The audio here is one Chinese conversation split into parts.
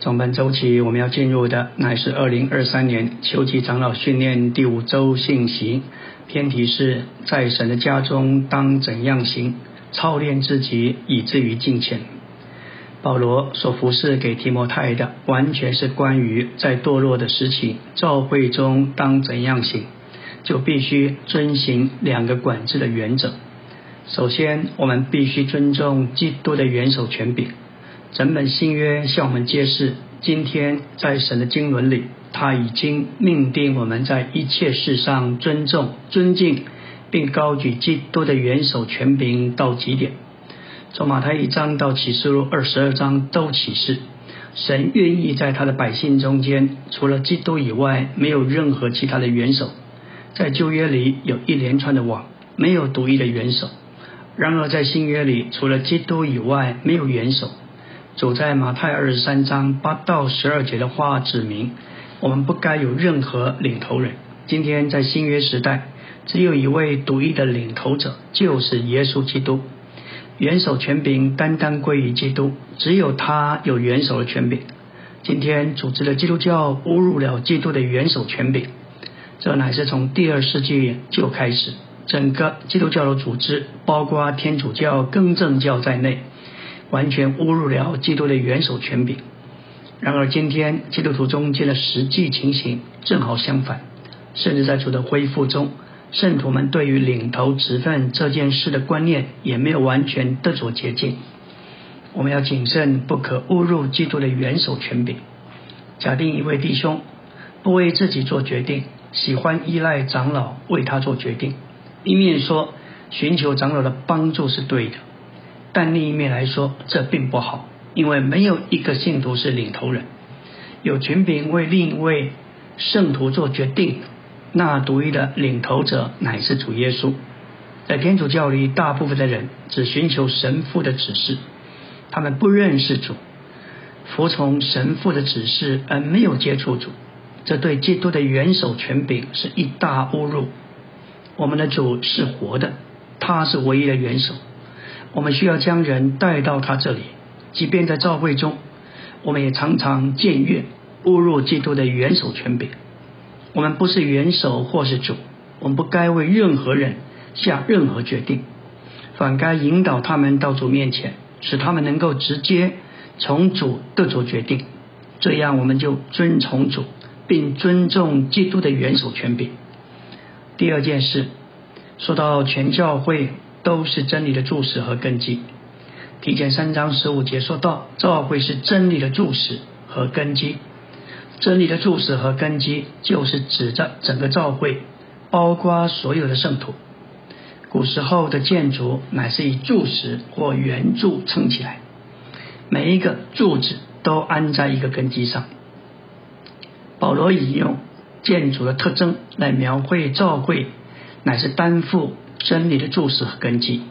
从本周起，我们要进入的乃是二零二三年秋季长老训练第五周信息。偏题是在神的家中当怎样行，操练自己以至于敬虔。保罗所服侍给提摩太的，完全是关于在堕落的时期，教会中当怎样行，就必须遵行两个管制的原则。首先，我们必须尊重基督的元首权柄。整本新约向我们揭示，今天在神的经纶里，他已经命定我们在一切事上尊重、尊敬，并高举基督的元首权柄到极点。从马太一章到启示录二十二章都启示，神愿意在他的百姓中间，除了基督以外，没有任何其他的元首。在旧约里有一连串的网，没有独一的元首；然而在新约里，除了基督以外，没有元首。走在马太二十三章八到十二节的话指明，我们不该有任何领头人。今天在新约时代，只有一位独一的领头者，就是耶稣基督。元首权柄单单归于基督，只有他有元首的权柄。今天组织的基督教侮辱了基督的元首权柄，这乃是从第二世纪就开始，整个基督教的组织，包括天主教、更正教在内。完全侮辱了基督的元首权柄。然而，今天基督徒中间的实际情形正好相反，甚至在主的恢复中，圣徒们对于领头职分这件事的观念也没有完全得着洁净。我们要谨慎，不可侮辱基督的元首权柄。假定一位弟兄不为自己做决定，喜欢依赖长老为他做决定，一面说寻求长老的帮助是对的。但另一面来说，这并不好，因为没有一个信徒是领头人，有权柄为另一位圣徒做决定。那独一的领头者乃是主耶稣。在天主教里，大部分的人只寻求神父的指示，他们不认识主，服从神父的指示而没有接触主，这对基督的元首权柄是一大侮辱。我们的主是活的，他是唯一的元首。我们需要将人带到他这里，即便在教会中，我们也常常僭越误入基督的元首权柄。我们不是元首或是主，我们不该为任何人下任何决定，反该引导他们到主面前，使他们能够直接从主得做决定。这样我们就遵从主，并尊重基督的元首权柄。第二件事，说到全教会。都是真理的注释和根基。提前三章十五节说到，教会是真理的注释和根基。真理的注释和根基，就是指着整个教会，包括所有的圣徒。古时候的建筑乃是以柱石或圆柱撑起来，每一个柱子都安在一个根基上。保罗引用建筑的特征来描绘教会，乃是担负。真理的注释和根基，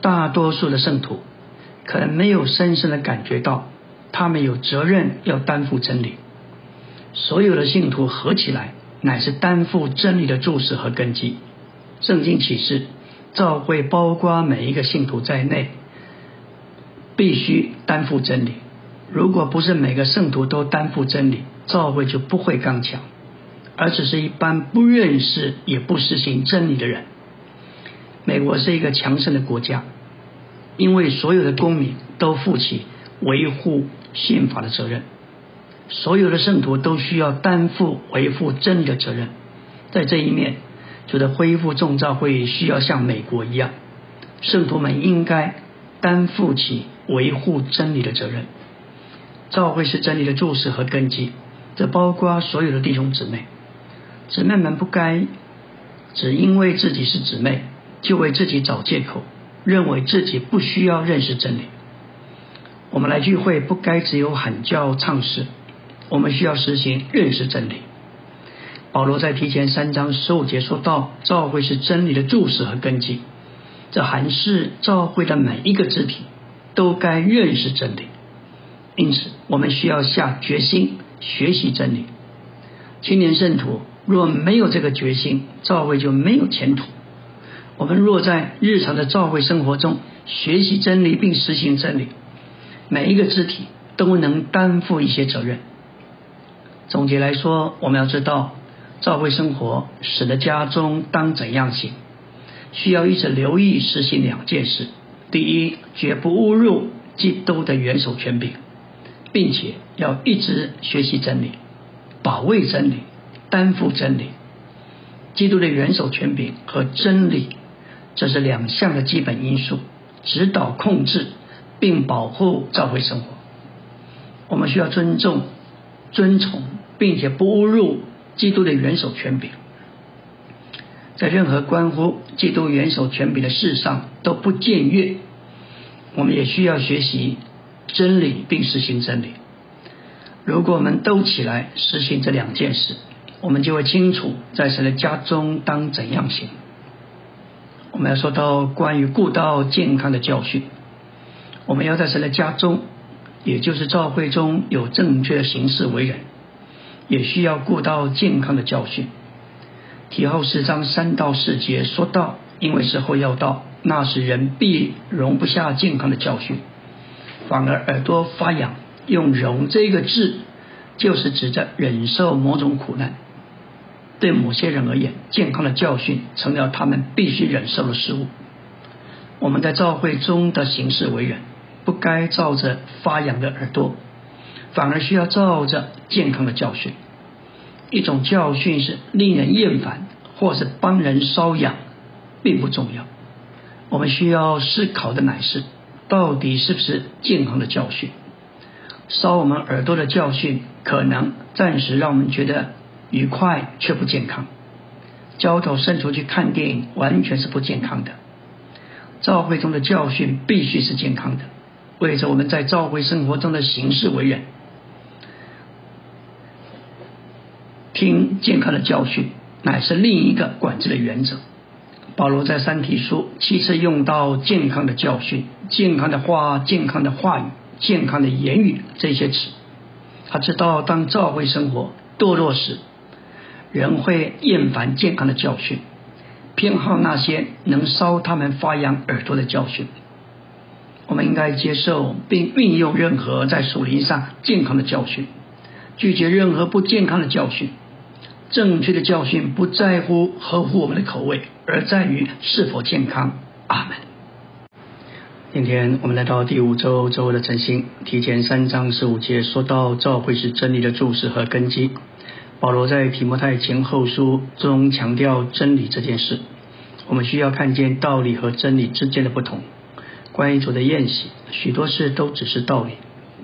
大多数的圣徒可能没有深深的感觉到，他们有责任要担负真理。所有的信徒合起来，乃是担负真理的注释和根基。圣经启示，教会包括每一个信徒在内，必须担负真理。如果不是每个圣徒都担负真理，教会就不会刚强，而只是一般不认识也不实行真理的人。美国是一个强盛的国家，因为所有的公民都负起维护宪法的责任，所有的圣徒都需要担负维护真理的责任。在这一面，觉得恢复众召会需要像美国一样，圣徒们应该担负起维护真理的责任。召会是真理的注释和根基，这包括所有的弟兄姊妹。姊妹们不该只因为自己是姊妹。就为自己找借口，认为自己不需要认识真理。我们来聚会不该只有喊叫唱诗，我们需要实行认识真理。保罗在提前三章十五节说到，教会是真理的注释和根基，这还是教会的每一个肢体都该认识真理。因此，我们需要下决心学习真理。青年圣徒若没有这个决心，教会就没有前途。我们若在日常的教会生活中学习真理并实行真理，每一个肢体都能担负一些责任。总结来说，我们要知道，教会生活使得家中当怎样行，需要一直留意实行两件事：第一，绝不误入基督的元首权柄，并且要一直学习真理，保卫真理，担负真理。基督的元首权柄和真理，这是两项的基本因素，指导控制并保护教会生活。我们需要尊重、尊崇，并且不误入基督的元首权柄。在任何关乎基督元首权柄的事上都不僭越。我们也需要学习真理并实行真理。如果我们都起来实行这两件事，我们就会清楚在神的家中当怎样行。我们要说到关于顾道健康的教训，我们要在神的家中，也就是教会中有正确的行事为人，也需要顾到健康的教训。提后十章三到四节说到，因为时候要到，那时人必容不下健康的教训，反而耳朵发痒。用“容”这个字，就是指着忍受某种苦难。对某些人而言，健康的教训成了他们必须忍受的事物。我们在教会中的行事为人，不该照着发痒的耳朵，反而需要照着健康的教训。一种教训是令人厌烦，或是帮人瘙痒，并不重要。我们需要思考的乃是，到底是不是健康的教训？烧我们耳朵的教训，可能暂时让我们觉得。愉快却不健康，交头伸出去看电影完全是不健康的。教会中的教训必须是健康的，为着我们在教会生活中的行事为人，听健康的教训乃是另一个管制的原则。保罗在三体书七次用到健康的教训、健康的话、健康的话语、健康的言语这些词，他知道当教会生活堕落时。人会厌烦健康的教训，偏好那些能烧他们发痒耳朵的教训。我们应该接受并运用任何在属灵上健康的教训，拒绝任何不健康的教训。正确的教训不在乎合乎我们的口味，而在于是否健康。阿门。今天我们来到第五周周的晨星，提前三章十五节说到教会是真理的注释和根基。保罗在提摩太前后书中强调真理这件事，我们需要看见道理和真理之间的不同。关于主的宴席，许多事都只是道理，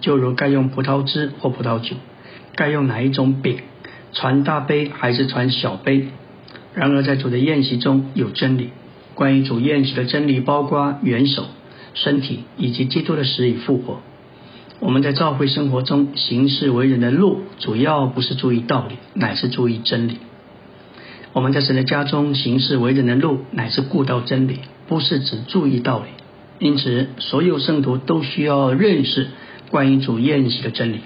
就如该用葡萄汁或葡萄酒，该用哪一种饼，传大杯还是传小杯。然而在主的宴席中有真理，关于主宴席的真理包括元首、身体以及基督的死与复活。我们在教会生活中行事为人的路，主要不是注意道理，乃是注意真理。我们在神的家中行事为人的路，乃是顾到真理，不是只注意道理。因此，所有圣徒都需要认识关于主宴席的真理。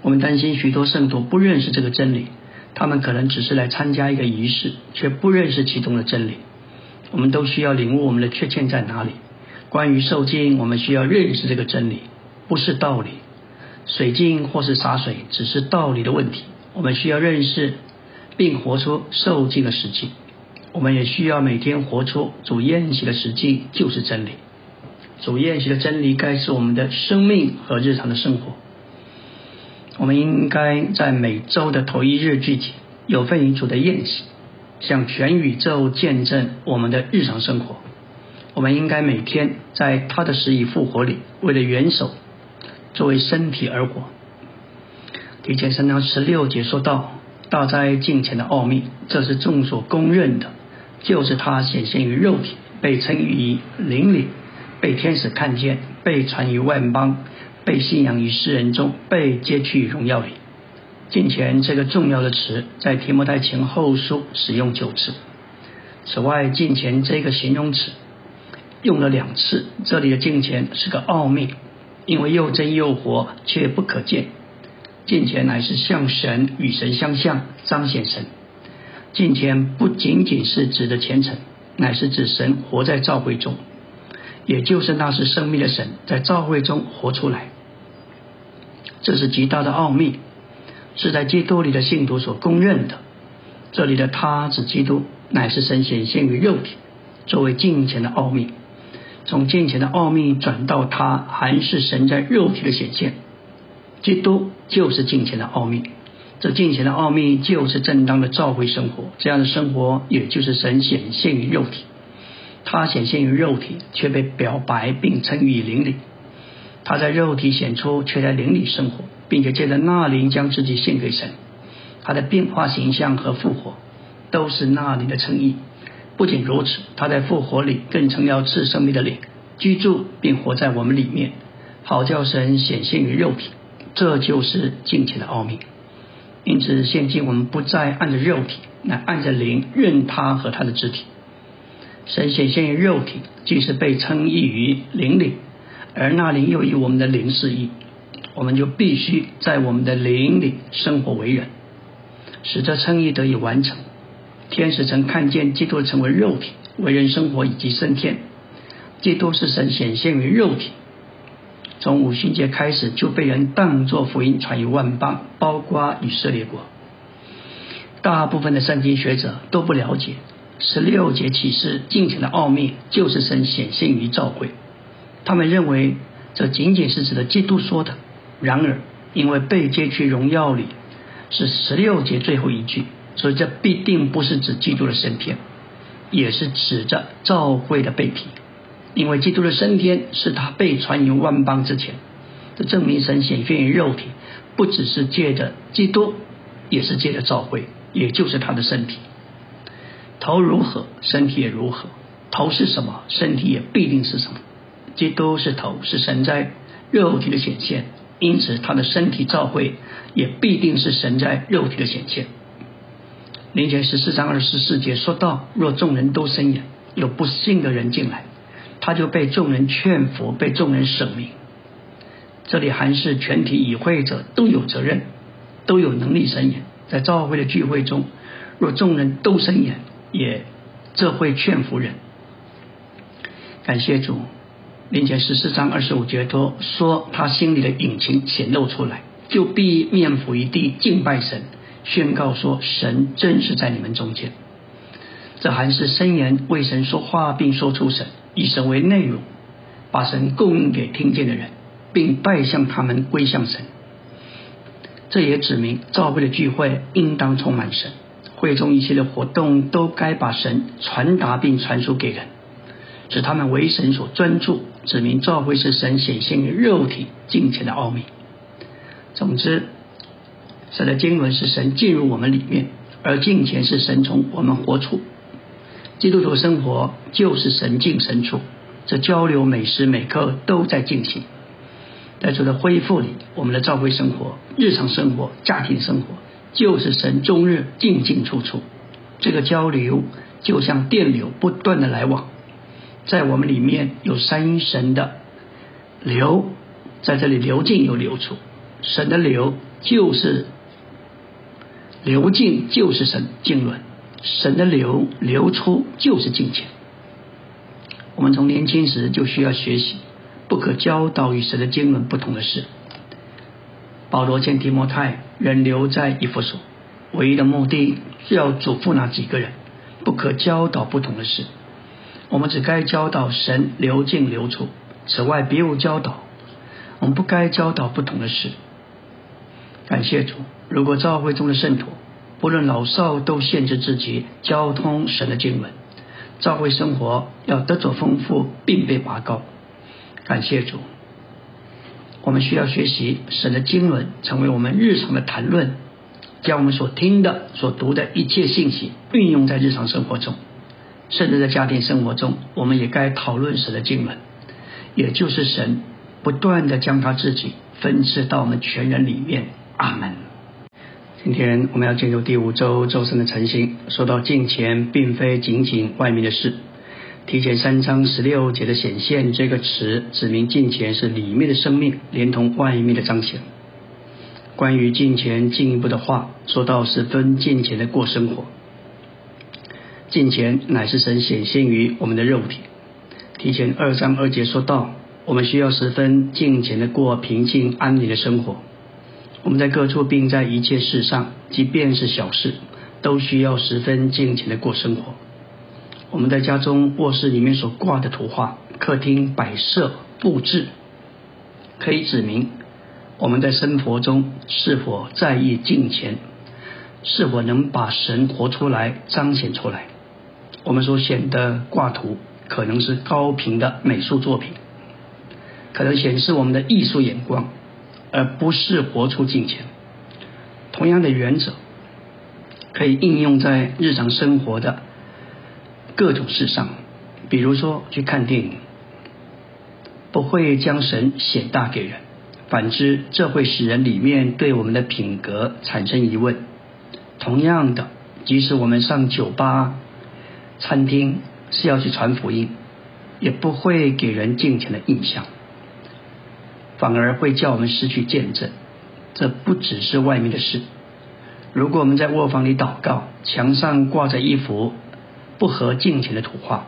我们担心许多圣徒不认识这个真理，他们可能只是来参加一个仪式，却不认识其中的真理。我们都需要领悟我们的缺陷在哪里。关于受精，我们需要认识这个真理。不是道理，水晶或是洒水，只是道理的问题。我们需要认识并活出受尽的实际。我们也需要每天活出主宴席的实际，就是真理。主宴席的真理该是我们的生命和日常的生活。我们应该在每周的头一日聚集，有份于主的宴席，向全宇宙见证我们的日常生活。我们应该每天在他的死与复活里，为了元首。作为身体而活，提前三章十六节说到大灾近前的奥秘，这是众所公认的，就是他显现于肉体，被称于灵里，被天使看见，被传于万邦，被信仰于世人中，被接去荣耀里。近前这个重要的词，在提摩太前后书使用九次。此外，近前这个形容词用了两次，这里的近前是个奥秘。因为又真又活，却不可见。近前乃是向神与神相像，彰显神。近前不仅仅是指的虔诚，乃是指神活在教会中，也就是那是生命的神在教会中活出来。这是极大的奥秘，是在基督里的信徒所公认的。这里的他指基督，乃是神显现于肉体，作为敬虔的奥秘。从敬虔的奥秘转到他，还是神在肉体的显现。基督就是敬虔的奥秘，这敬虔的奥秘就是正当的召会生活。这样的生活，也就是神显现于肉体。他显现于肉体，却被表白并称于灵里。他在肉体显出，却在灵里生活，并且借着那灵将自己献给神。他的变化形象和复活，都是那灵的称义。不仅如此，他在复活里更成了赐生命的灵，居住并活在我们里面，好叫神显现于肉体。这就是敬虔的奥秘。因此，现今我们不再按着肉体，乃按着灵认他和他的肢体。神显现于肉体，既是被称义于灵里，而那灵又以我们的灵示义，我们就必须在我们的灵里生活为人，使这称义得以完成。天使曾看见基督成为肉体，为人生活以及升天。基督是神显现于肉体，从五旬节开始就被人当作福音传于万邦，包括以色列国。大部分的圣经学者都不了解十六节启示进程的奥秘，就是神显现于教会。他们认为这仅仅是指的基督说的。然而，因为被接去荣耀里是十六节最后一句。所以这必定不是指基督的升天，也是指着教会的被提，因为基督的升天是他被传于万邦之前。这证明神显现于肉体，不只是借着基督，也是借着教会，也就是他的身体。头如何，身体也如何。头是什么，身体也必定是什么。基督是头，是神在肉体的显现，因此他的身体教会也必定是神在肉体的显现。林前十四章二十四节说到：若众人都生眼，有不幸的人进来，他就被众人劝服，被众人审明。这里还是全体与会者都有责任，都有能力生眼。在召会的聚会中，若众人都生眼，也这会劝服人。感谢主，林前十四章二十五节多说他心里的隐情显露出来，就必面伏于地敬拜神。宣告说：“神正是在你们中间。”这还是申言为神说话，并说出神，以神为内容，把神供应给听见的人，并拜向他们归向神。这也指明教会的聚会应当充满神，会中一切的活动都该把神传达并传输给人，使他们为神所专注，指明教会是神显现于肉体金钱的奥秘。总之。神的经文是神进入我们里面，而敬虔是神从我们活出。基督徒生活就是神进神出，这交流每时每刻都在进行。在主的恢复里，我们的教会生活、日常生活、家庭生活，就是神终日进进出出。这个交流就像电流不断的来往，在我们里面有三神的流，在这里流进又流出。神的流就是。流进就是神经纶，神的流流出就是金钱。我们从年轻时就需要学习，不可教导与神的经纶不同的事。保罗见提摩太仍留在以弗所，唯一的目的是要嘱咐那几个人，不可教导不同的事。我们只该教导神流进流出，此外别无教导。我们不该教导不同的事。感谢主。如果教会中的圣徒，不论老少，都限制自己交通神的经文，教会生活要得着丰富，并被拔高。感谢主，我们需要学习神的经文，成为我们日常的谈论，将我们所听的、所读的一切信息运用在日常生活中，甚至在家庭生活中，我们也该讨论神的经文，也就是神不断的将他自己分赐到我们全人里面。阿门。今天我们要进入第五周周身的晨星。说到敬虔，并非仅仅外面的事。提前三章十六节的显现这个词，指明敬虔是里面的生命，连同外面的彰显。关于敬虔进一步的话，说到十分敬虔的过生活。敬虔乃是神显现于我们的肉体。提前二章二节说到，我们需要十分敬虔的过平静安宁的生活。我们在各处，并在一切事上，即便是小事，都需要十分敬虔的过生活。我们在家中卧室里面所挂的图画，客厅摆设布置，可以指明我们在生活中是否在意敬虔，是否能把神活出来、彰显出来。我们所选的挂图，可能是高频的美术作品，可能显示我们的艺术眼光。而不是活出金钱。同样的原则可以应用在日常生活的各种事上，比如说去看电影，不会将神显大给人，反之，这会使人里面对我们的品格产生疑问。同样的，即使我们上酒吧、餐厅是要去传福音，也不会给人金钱的印象。反而会叫我们失去见证，这不只是外面的事。如果我们在卧房里祷告，墙上挂着一幅不合敬虔的图画，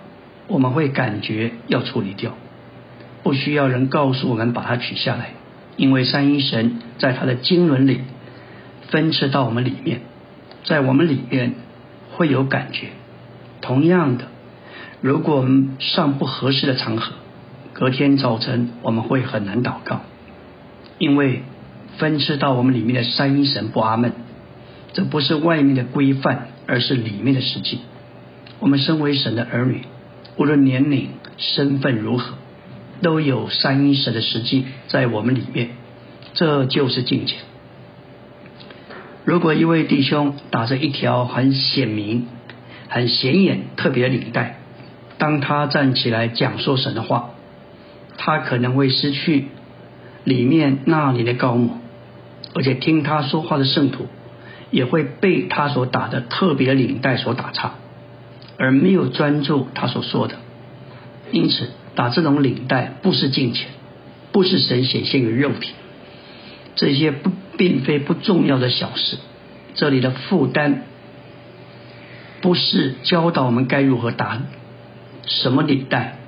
我们会感觉要处理掉，不需要人告诉我们把它取下来，因为三一神在他的经纶里分赐到我们里面，在我们里面会有感觉。同样的，如果我们上不合适的场合，隔天早晨我们会很难祷告，因为分吃到我们里面的三一神不阿门。这不是外面的规范，而是里面的实际。我们身为神的儿女，无论年龄、身份如何，都有三一神的实际在我们里面。这就是境界。如果一位弟兄打着一条很显明、很显眼、特别的领带，当他站起来讲说神的话。他可能会失去里面那里的高木，而且听他说话的圣徒也会被他所打的特别领带所打岔，而没有专注他所说的。因此，打这种领带不是金钱，不是神显现于肉体，这些不并非不重要的小事。这里的负担不是教导我们该如何打什么领带。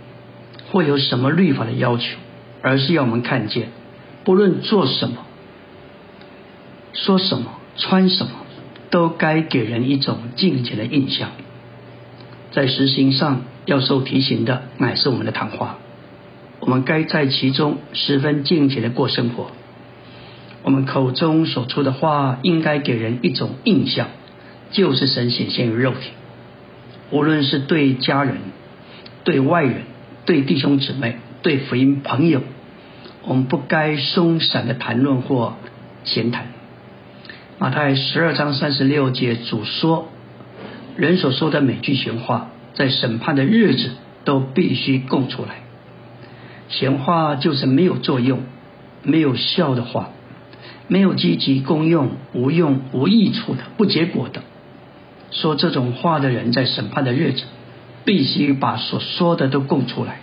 会有什么律法的要求，而是要我们看见，不论做什么、说什么、穿什么，都该给人一种敬虔的印象。在实行上要受提醒的，乃是我们的谈话。我们该在其中十分敬虔的过生活。我们口中所出的话，应该给人一种印象，就是神显现于肉体。无论是对家人、对外人。对弟兄姊妹、对福音朋友，我们不该松散的谈论或闲谈。马太十二章三十六节主说：“人所说的每句闲话，在审判的日子都必须供出来。闲话就是没有作用、没有效的话，没有积极功用、无用无益处的、不结果的。说这种话的人，在审判的日子。”必须把所说的都供出来，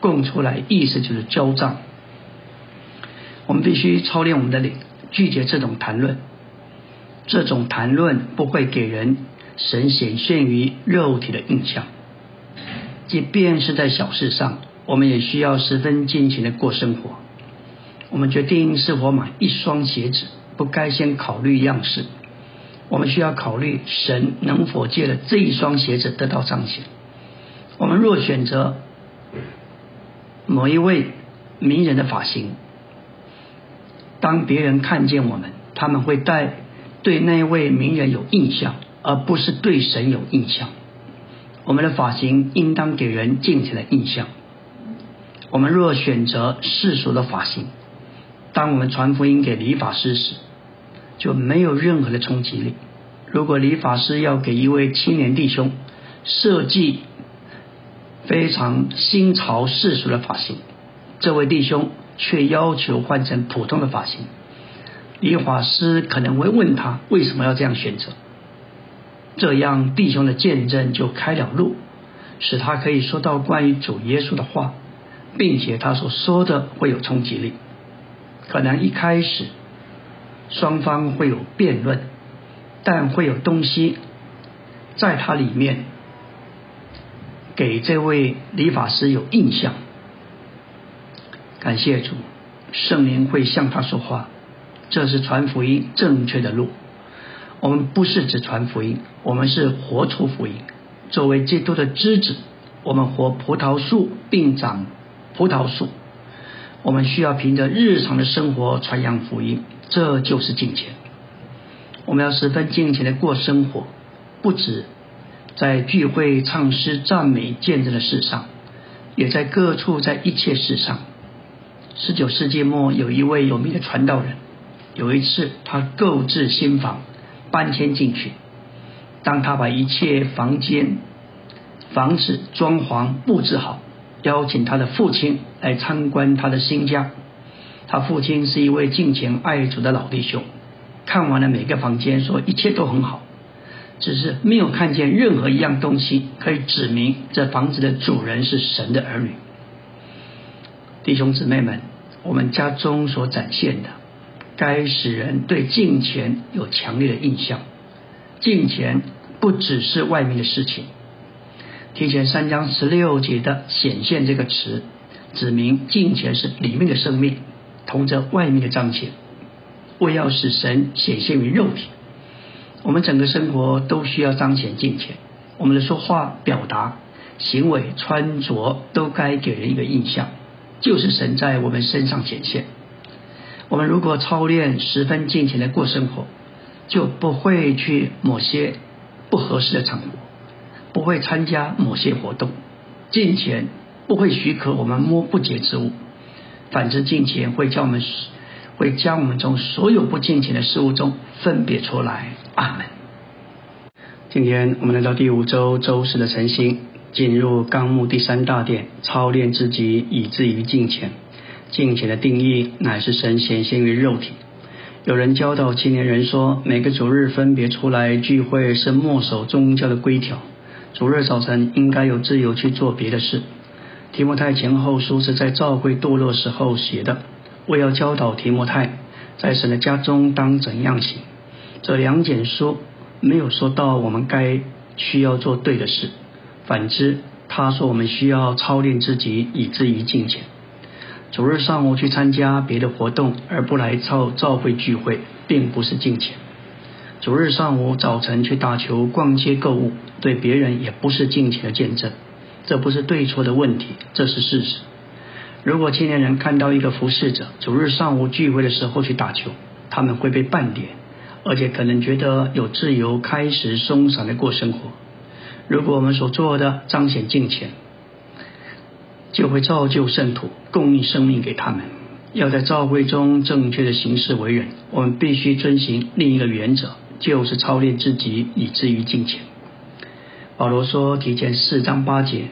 供出来意思就是交账。我们必须操练我们的灵，拒绝这种谈论。这种谈论不会给人神显现于肉体的印象。即便是在小事上，我们也需要十分尽情的过生活。我们决定是否买一双鞋子，不该先考虑样式。我们需要考虑神能否借了这一双鞋子得到彰显。我们若选择某一位名人的发型，当别人看见我们，他们会带对那位名人有印象，而不是对神有印象。我们的发型应当给人敬虔的印象。我们若选择世俗的发型，当我们传福音给理发师时，就没有任何的冲击力。如果理发师要给一位青年弟兄设计非常新潮世俗的发型，这位弟兄却要求换成普通的发型，理发师可能会问他为什么要这样选择。这样弟兄的见证就开了路，使他可以说到关于主耶稣的话，并且他所说的会有冲击力。可能一开始。双方会有辩论，但会有东西在它里面给这位理发师有印象。感谢主，圣灵会向他说话，这是传福音正确的路。我们不是只传福音，我们是活出福音。作为基督的枝子，我们活葡萄树并长葡萄树。我们需要凭着日常的生活传扬福音，这就是敬虔。我们要十分敬虔的过生活，不止在聚会、唱诗、赞美、见证的事上，也在各处，在一切事上。十九世纪末，有一位有名的传道人，有一次他购置新房，搬迁进去。当他把一切房间、房子装潢布置好。邀请他的父亲来参观他的新家。他父亲是一位敬虔爱主的老弟兄，看完了每个房间，说一切都很好，只是没有看见任何一样东西可以指明这房子的主人是神的儿女。弟兄姊妹们，我们家中所展现的，该使人对敬虔有强烈的印象。敬虔不只是外面的事情。提前三章十六节的显现这个词，指明敬虔是里面的生命，同着外面的彰显，为要使神显现于肉体。我们整个生活都需要彰显敬虔，我们的说话、表达、行为、穿着都该给人一个印象，就是神在我们身上显现。我们如果操练十分敬虔的过生活，就不会去某些不合适的场合。不会参加某些活动，金钱不会许可我们摸不洁之物，反之金钱会将我们会将我们从所有不金钱的事物中分别出来。阿门。今天我们来到第五周周四的晨星，进入纲目第三大殿，操练自己以至于金钱。金钱的定义乃是神显现于肉体。有人教导青年人说，每个主日分别出来聚会是墨守宗教的规条。主日早晨应该有自由去做别的事。提摩太前后书是在教会堕落时候写的，为要教导提摩太在神的家中当怎样行。这两简书没有说到我们该需要做对的事，反之他说我们需要操练自己以至于敬虔。主日上午去参加别的活动而不来操教会聚会，并不是敬虔。主日上午、早晨去打球、逛街、购物，对别人也不是敬虔的见证。这不是对错的问题，这是事实。如果青年人看到一个服侍者主日上午聚会的时候去打球，他们会被半点，而且可能觉得有自由、开始松散的过生活。如果我们所做的彰显敬虔，就会造就圣徒，供应生命给他们。要在教会中正确的行事为人，我们必须遵循另一个原则。就是操练自己，以至于敬虔。保罗说：“提前四章八节，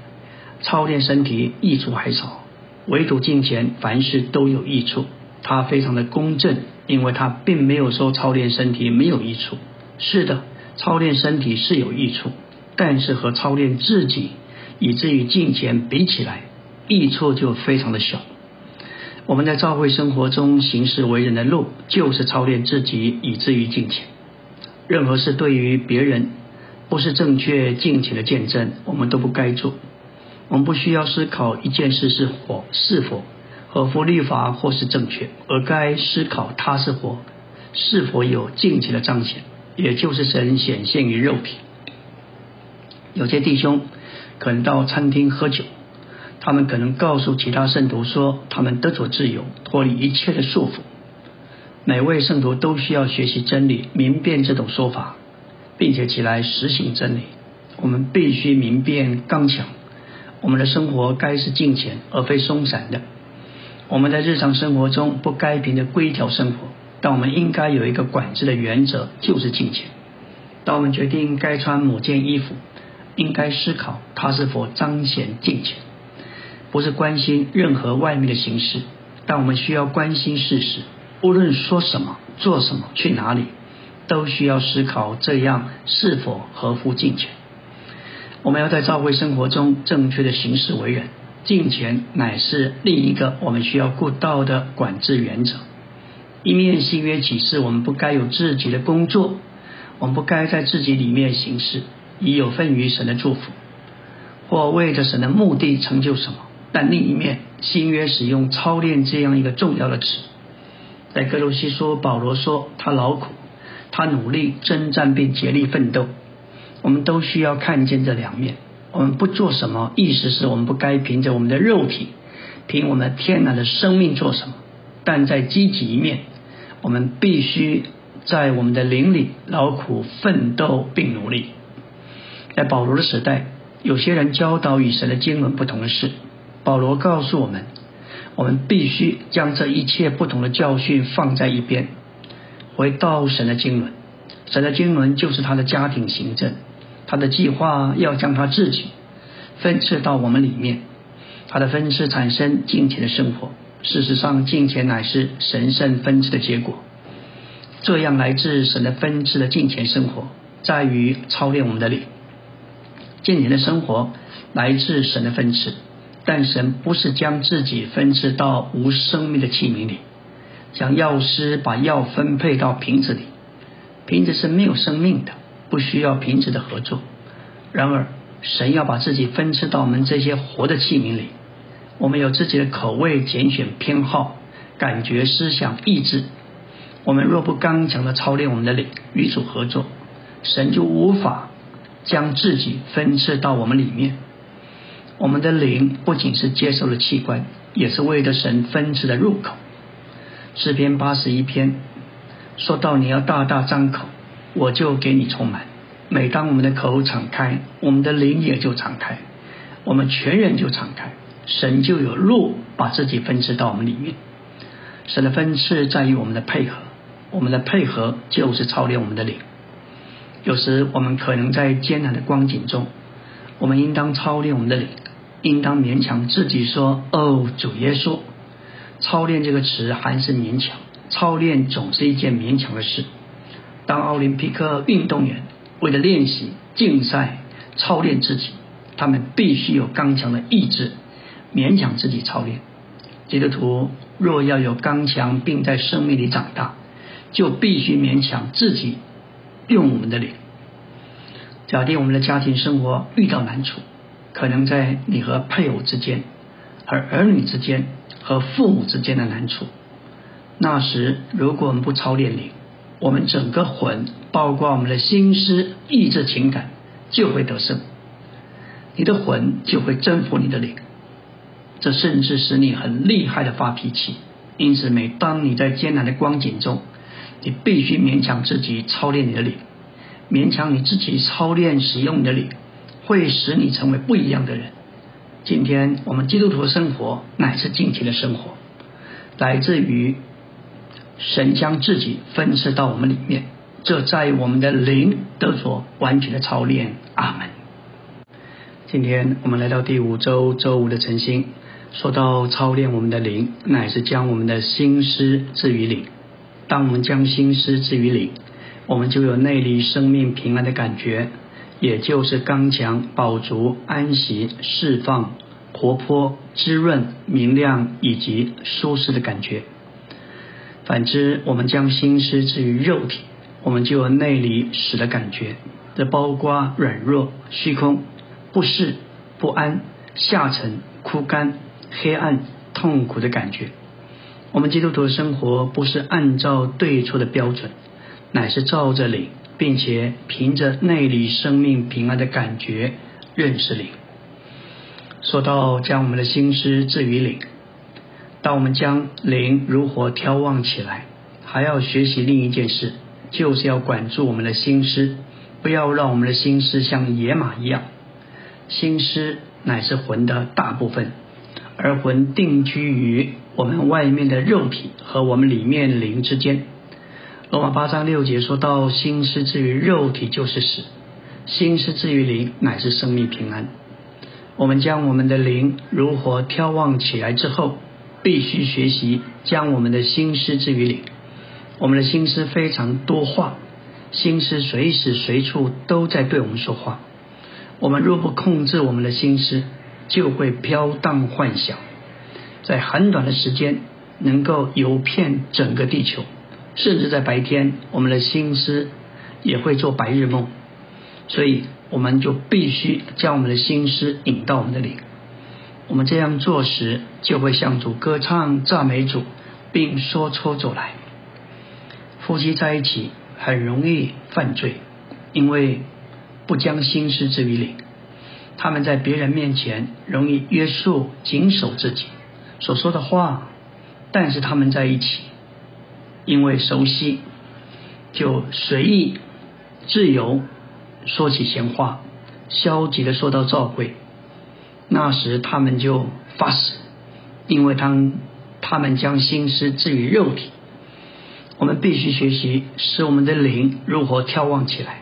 操练身体益处还少，唯独敬虔，凡事都有益处。”他非常的公正，因为他并没有说操练身体没有益处。是的，操练身体是有益处，但是和操练自己，以至于敬虔比起来，益处就非常的小。我们在教会生活中行事为人的路，就是操练自己，以至于敬虔。任何事对于别人不是正确敬虔的见证，我们都不该做。我们不需要思考一件事是否是否合乎律法或是正确，而该思考它是否是否有敬虔的彰显，也就是神显现于肉体。有些弟兄可能到餐厅喝酒，他们可能告诉其他圣徒说，他们得着自由，脱离一切的束缚。每位圣徒都需要学习真理，明辨这种说法，并且起来实行真理。我们必须明辨刚强。我们的生活该是敬虔，而非松散的。我们在日常生活中不该凭着规条生活，但我们应该有一个管制的原则，就是敬虔。当我们决定该穿某件衣服，应该思考它是否彰显敬虔，不是关心任何外面的形式，但我们需要关心事实。无论说什么、做什么、去哪里，都需要思考这样是否合乎敬虔。我们要在教会生活中正确的行事为人，敬虔乃是另一个我们需要顾到的管制原则。一面新约启示，我们不该有自己的工作，我们不该在自己里面行事，以有份于神的祝福，或为着神的目的成就什么。但另一面，新约使用操练这样一个重要的词。在哥罗西说，保罗说他劳苦，他努力征战并竭力奋斗。我们都需要看见这两面。我们不做什么，意思是我们不该凭着我们的肉体，凭我们天然的生命做什么。但在积极一面，我们必须在我们的灵里劳苦奋斗并努力。在保罗的时代，有些人教导与神的经文不同的事。保罗告诉我们，我们必须将这一切不同的教训放在一边，回到神的经纶。神的经纶就是他的家庭行政，他的计划要将他自己分赐到我们里面，他的分赐产生金钱的生活。事实上，金钱乃是神圣分赐的结果。这样来自神的分赐的金钱生活，在于操练我们的灵。金钱的生活来自神的分赐，但神不是将自己分赐到无生命的器皿里，像药师把药分配到瓶子里，瓶子是没有生命的，不需要瓶子的合作。然而，神要把自己分赐到我们这些活的器皿里。我们有自己的口味、拣选、偏好、感觉、思想、意志。我们若不刚强的操练我们的灵，与主合作，神就无法将自己分赐到我们里面。我们的灵不仅是接受了器官，也是为了神分赐的入口。诗篇八十一篇说到：“你要大大张口，我就给你充满。”每当我们的口敞开，我们的灵也就敞开，我们全人就敞开。神就有路把自己分赐到我们里面。神的分赐在于我们的配合，我们的配合就是操练我们的灵。有时我们可能在艰难的光景中，我们应当操练我们的灵，应当勉强自己说：“哦，主耶稣。”操练这个词还是勉强，操练总是一件勉强的事。当奥林匹克运动员为了练习、竞赛、操练自己，他们必须有刚强的意志。勉强自己操练，基督徒若要有刚强，并在生命里长大，就必须勉强自己用我们的脸。假定我们的家庭生活遇到难处，可能在你和配偶之间、和儿女之间、和父母之间的难处，那时如果我们不操练灵，我们整个魂，包括我们的心思、意志、情感，就会得胜，你的魂就会征服你的灵。这甚至使你很厉害的发脾气，因此每当你在艰难的光景中，你必须勉强自己操练你的灵，勉强你自己操练使用你的灵，会使你成为不一样的人。今天我们基督徒的生活乃是尽情的生活，来自于神将自己分赐到我们里面，这在我们的灵得着完全的操练。阿门。今天我们来到第五周周五的晨星。说到操练我们的灵，乃是将我们的心思置于灵。当我们将心思置于灵，我们就有内里生命平安的感觉，也就是刚强、饱足、安息、释放、活泼、滋润、明亮以及舒适的感觉。反之，我们将心思置于肉体，我们就有内里死的感觉，这包括软弱、虚空、不适、不安、下沉、枯干。黑暗、痛苦的感觉。我们基督徒的生活不是按照对错的标准，乃是照着灵，并且凭着内里生命平安的感觉认识灵。说到将我们的心思置于灵，当我们将灵如何眺望起来，还要学习另一件事，就是要管住我们的心思，不要让我们的心思像野马一样。心思乃是魂的大部分。而魂定居于我们外面的肉体和我们里面灵之间。罗马八章六节说到：心思至于肉体就是死，心思至于灵乃是生命平安。我们将我们的灵如何眺望起来之后，必须学习将我们的心思置于灵。我们的心思非常多话，心思随时随处都在对我们说话。我们若不控制我们的心思，就会飘荡幻想，在很短的时间能够游遍整个地球，甚至在白天，我们的心思也会做白日梦。所以，我们就必须将我们的心思引到我们的灵。我们这样做时，就会向主歌唱赞美主，并说出走来。夫妻在一起很容易犯罪，因为不将心思置于灵。他们在别人面前容易约束、谨守自己所说的话，但是他们在一起，因为熟悉，就随意、自由说起闲话，消极的说到召会。那时他们就发死，因为当他们将心思置于肉体。我们必须学习使我们的灵如何眺望起来，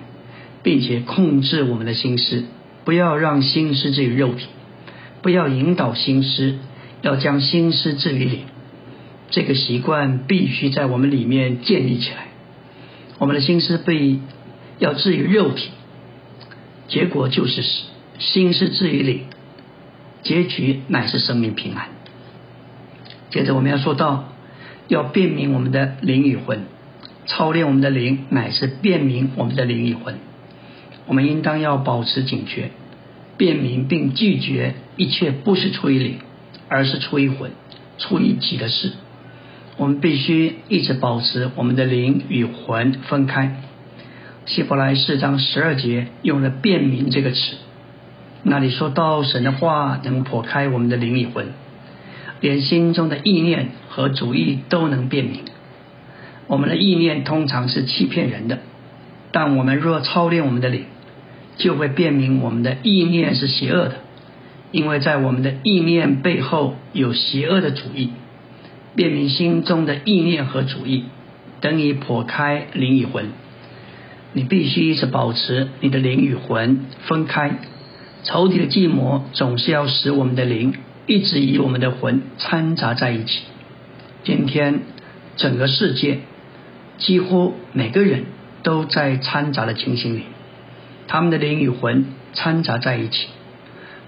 并且控制我们的心思，不要让心思置于肉体，不要引导心思，要将心思置于灵。这个习惯必须在我们里面建立起来。我们的心思被要置于肉体，结果就是死心思置于灵，结局乃是生命平安。接着我们要说到。要辨明我们的灵与魂，操练我们的灵，乃是辨明我们的灵与魂。我们应当要保持警觉，辨明并拒绝一切不是出于灵，而是出于魂、出于己的事。我们必须一直保持我们的灵与魂分开。希伯来四章十二节用了“辨明”这个词，那里说到神的话能破开我们的灵与魂。连心中的意念和主意都能辨明。我们的意念通常是欺骗人的，但我们若操练我们的灵，就会辨明我们的意念是邪恶的，因为在我们的意念背后有邪恶的主意。辨明心中的意念和主意，等你破开灵与魂。你必须一直保持你的灵与魂分开。仇敌的计谋总是要使我们的灵。一直与我们的魂掺杂在一起。今天整个世界几乎每个人都在掺杂的情形里，他们的灵与魂掺杂在一起。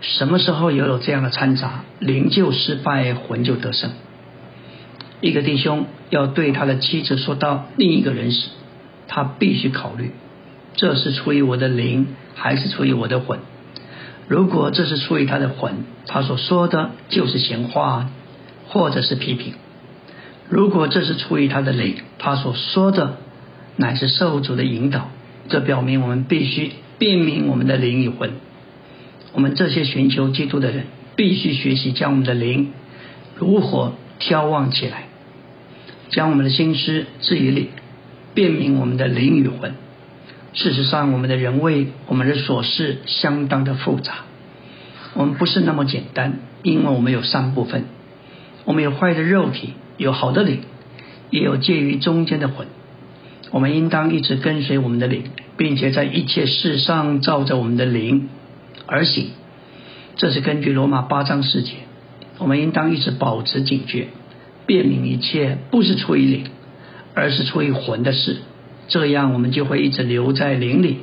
什么时候也有这样的掺杂，灵就失败，魂就得胜。一个弟兄要对他的妻子说到另一个人时，他必须考虑：这是出于我的灵，还是出于我的魂？如果这是出于他的魂，他所说的就是闲话，或者是批评；如果这是出于他的灵，他所说的乃是受主的引导。这表明我们必须辨明我们的灵与魂。我们这些寻求基督的人，必须学习将我们的灵如何眺望起来，将我们的心思置于里，辨明我们的灵与魂。事实上，我们的人为我们的琐事相当的复杂。我们不是那么简单，因为我们有三部分：我们有坏的肉体，有好的灵，也有介于中间的魂。我们应当一直跟随我们的灵，并且在一切事上照着我们的灵而行。这是根据罗马八章四节。我们应当一直保持警觉，辨明一切不是出于灵，而是出于魂的事。这样，我们就会一直留在灵里。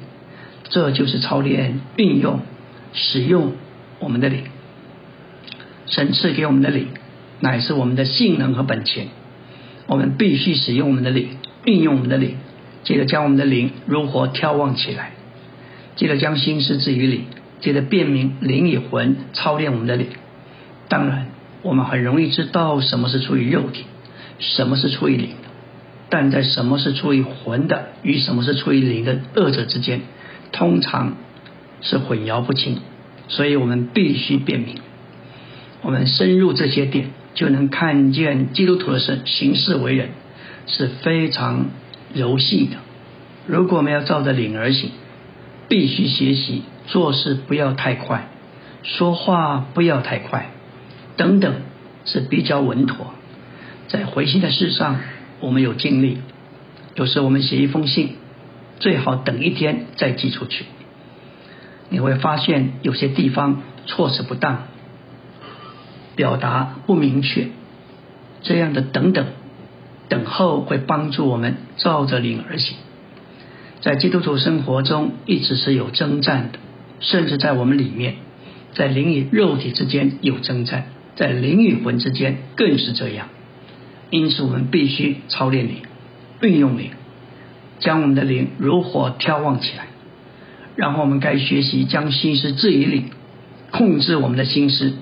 这就是操练、运用、使用我们的灵。神赐给我们的灵，乃是我们的性能和本钱。我们必须使用我们的灵，运用我们的灵，接着将我们的灵如何眺望起来，接着将心思置于灵，接着辨明灵与魂，操练我们的灵。当然，我们很容易知道什么是出于肉体，什么是出于灵。但在什么是出于魂的与什么是出于灵的二者之间，通常是混淆不清，所以我们必须辨明。我们深入这些点，就能看见基督徒的生行事为人是非常柔细的。如果我们要照着灵而行，必须学习做事不要太快，说话不要太快，等等是比较稳妥。在回信的事上。我们有尽力，有时我们写一封信，最好等一天再寄出去。你会发现有些地方措辞不当，表达不明确，这样的等等等候会帮助我们照着灵而行。在基督徒生活中一直是有征战的，甚至在我们里面，在灵与肉体之间有征战，在灵与魂之间更是这样。因此，我们必须操练灵，运用灵，将我们的灵如火眺望起来。然后，我们该学习将心思置于灵，控制我们的心思，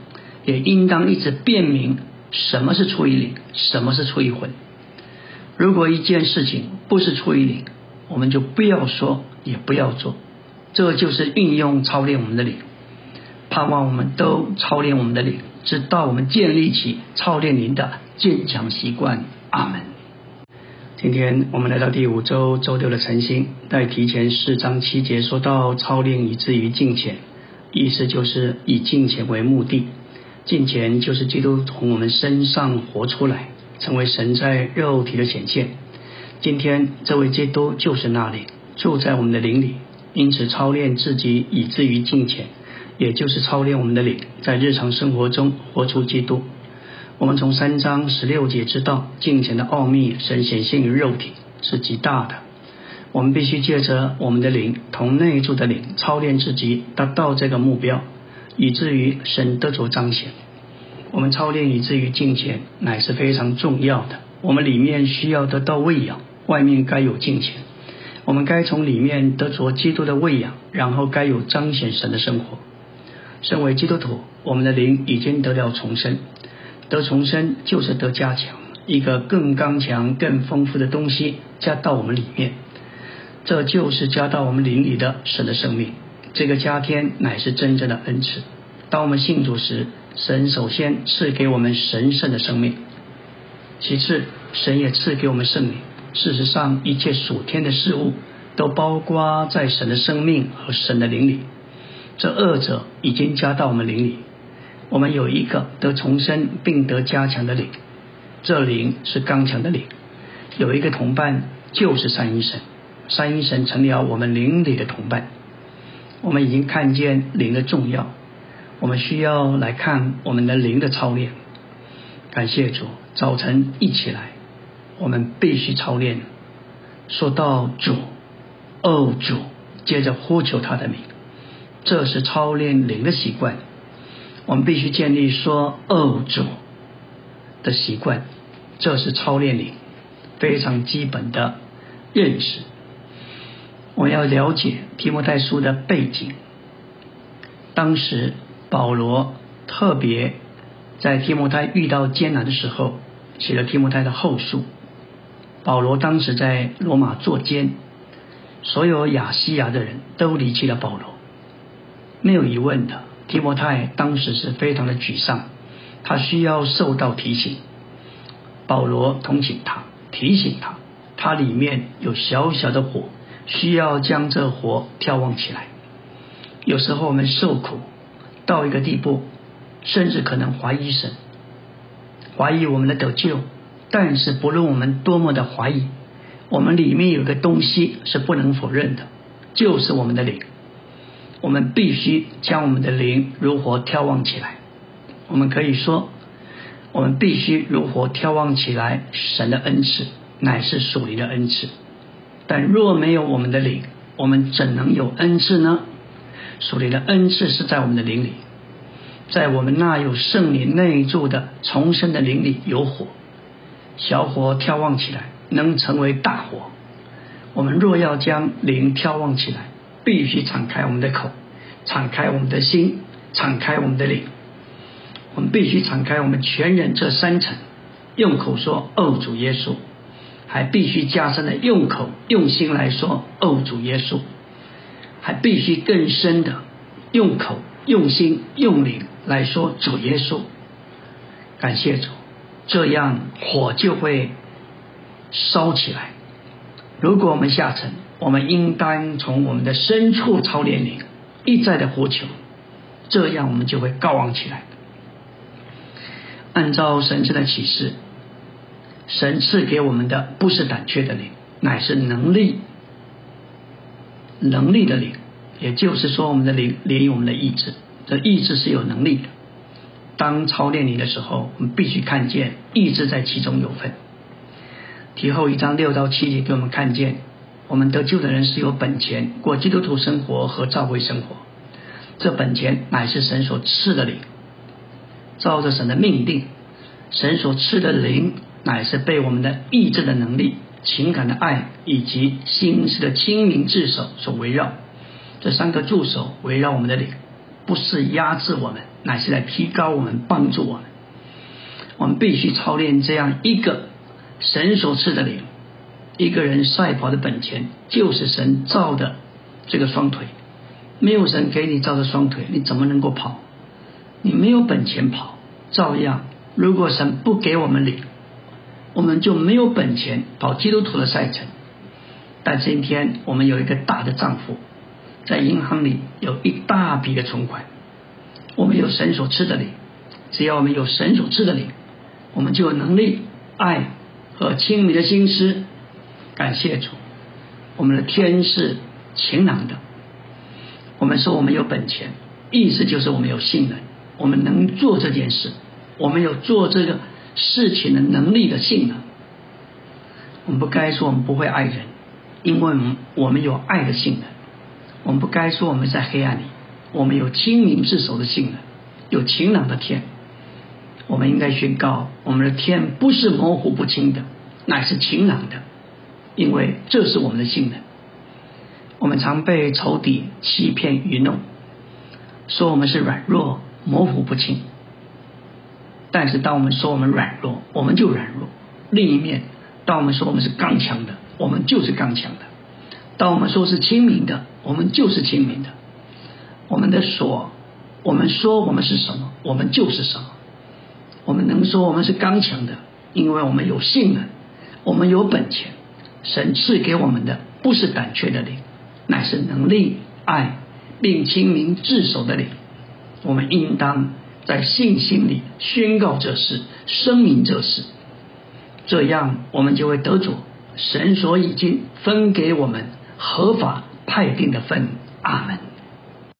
也应当一直辨明什么是出于灵，什么是出于魂。如果一件事情不是出于灵，我们就不要说，也不要做。这就是运用操练我们的灵，盼望我们都操练我们的灵，直到我们建立起操练您的坚强习惯。阿门。今天我们来到第五周周六的晨星，在提前四章七节说到操练以至于敬虔，意思就是以敬虔为目的，敬虔就是基督从我们身上活出来，成为神在肉体的显现。今天这位基督就是那里住在我们的灵里，因此操练自己以至于敬虔，也就是操练我们的灵，在日常生活中活出基督。我们从三章十六节知道，敬虔的奥秘，神显现于肉体是极大的。我们必须借着我们的灵，同内住的灵，操练自己，达到这个目标，以至于神得着彰显。我们操练以至于敬虔，乃是非常重要的。我们里面需要得到喂养，外面该有敬虔。我们该从里面得着基督的喂养，然后该有彰显神的生活。身为基督徒，我们的灵已经得了重生。得重生就是得加强，一个更刚强、更丰富的东西加到我们里面，这就是加到我们灵里的神的生命。这个加添乃是真正的恩赐。当我们信主时，神首先赐给我们神圣的生命，其次神也赐给我们圣灵。事实上，一切属天的事物都包括在神的生命和神的灵里。这二者已经加到我们灵里。我们有一个得重生并得加强的灵，这灵是刚强的灵。有一个同伴就是三一神，三一神成了我们灵里的同伴。我们已经看见灵的重要，我们需要来看我们的灵的操练。感谢主，早晨一起来，我们必须操练。说到主，哦主，接着呼求他的名，这是操练灵的习惯。我们必须建立说“恶主”的习惯，这是操练灵非常基本的认识。我要了解提摩太书的背景。当时保罗特别在提摩太遇到艰难的时候，写了提摩太的后书。保罗当时在罗马坐监，所有亚细亚的人都离弃了保罗，没有疑问的。提摩太当时是非常的沮丧，他需要受到提醒。保罗同情他，提醒他，他里面有小小的火，需要将这火眺望起来。有时候我们受苦到一个地步，甚至可能怀疑神，怀疑我们的得救。但是不论我们多么的怀疑，我们里面有个东西是不能否认的，就是我们的灵。我们必须将我们的灵如何眺望起来？我们可以说，我们必须如何眺望起来？神的恩赐乃是属灵的恩赐。但若没有我们的灵，我们怎能有恩赐呢？属灵的恩赐是在我们的灵里，在我们那有圣灵内住的重生的灵里有火，小火眺望起来能成为大火。我们若要将灵眺望起来，必须敞开我们的口，敞开我们的心，敞开我们的灵。我们必须敞开我们全人这三层，用口说“哦，主耶稣”，还必须加深的用口用心来说“哦，主耶稣”，还必须更深的用口用心用灵来说“主耶稣”。感谢主，这样火就会烧起来。如果我们下沉，我们应当从我们的深处操练灵，一再的呼求，这样我们就会高昂起来。按照神圣的启示，神赐给我们的不是胆怯的灵，乃是能力、能力的灵。也就是说，我们的灵连于我们的意志，这意志是有能力的。当操练灵的时候，我们必须看见意志在其中有份。提后一章六到七节给我们看见。我们得救的人是有本钱过基督徒生活和教会生活，这本钱乃是神所赐的灵，照着神的命定，神所赐的灵乃是被我们的意志的能力、情感的爱以及心思的清明智守所围绕。这三个助手围绕我们的灵，不是压制我们，乃是来提高我们、帮助我们。我们必须操练这样一个神所赐的灵。一个人赛跑的本钱就是神造的这个双腿，没有神给你造的双腿，你怎么能够跑？你没有本钱跑，照样。如果神不给我们领，我们就没有本钱跑基督徒的赛程。但今天我们有一个大的账户，在银行里有一大笔的存款，我们有神所赐的灵。只要我们有神所赐的灵，我们就有能力、爱和亲密的心思。感谢主，我们的天是晴朗的。我们说我们有本钱，意思就是我们有信任，我们能做这件事，我们有做这个事情的能力的信任。我们不该说我们不会爱人，因为我们我们有爱的信任。我们不该说我们在黑暗里，我们有清明自守的信任，有晴朗的天。我们应该宣告，我们的天不是模糊不清的，乃是晴朗的。因为这是我们的信任，我们常被仇敌欺骗愚弄，说我们是软弱、模糊不清。但是当我们说我们软弱，我们就软弱；另一面，当我们说我们是刚强的，我们就是刚强的；当我们说是清明的，我们就是清明的。我们的所，我们说我们是什么，我们就是什么。我们能说我们是刚强的，因为我们有信任，我们有本钱。神赐给我们的不是胆怯的灵，乃是能力、爱并清明自守的灵。我们应当在信心里宣告这事，声明这事，这样我们就会得着神所已经分给我们合法派定的分。阿门。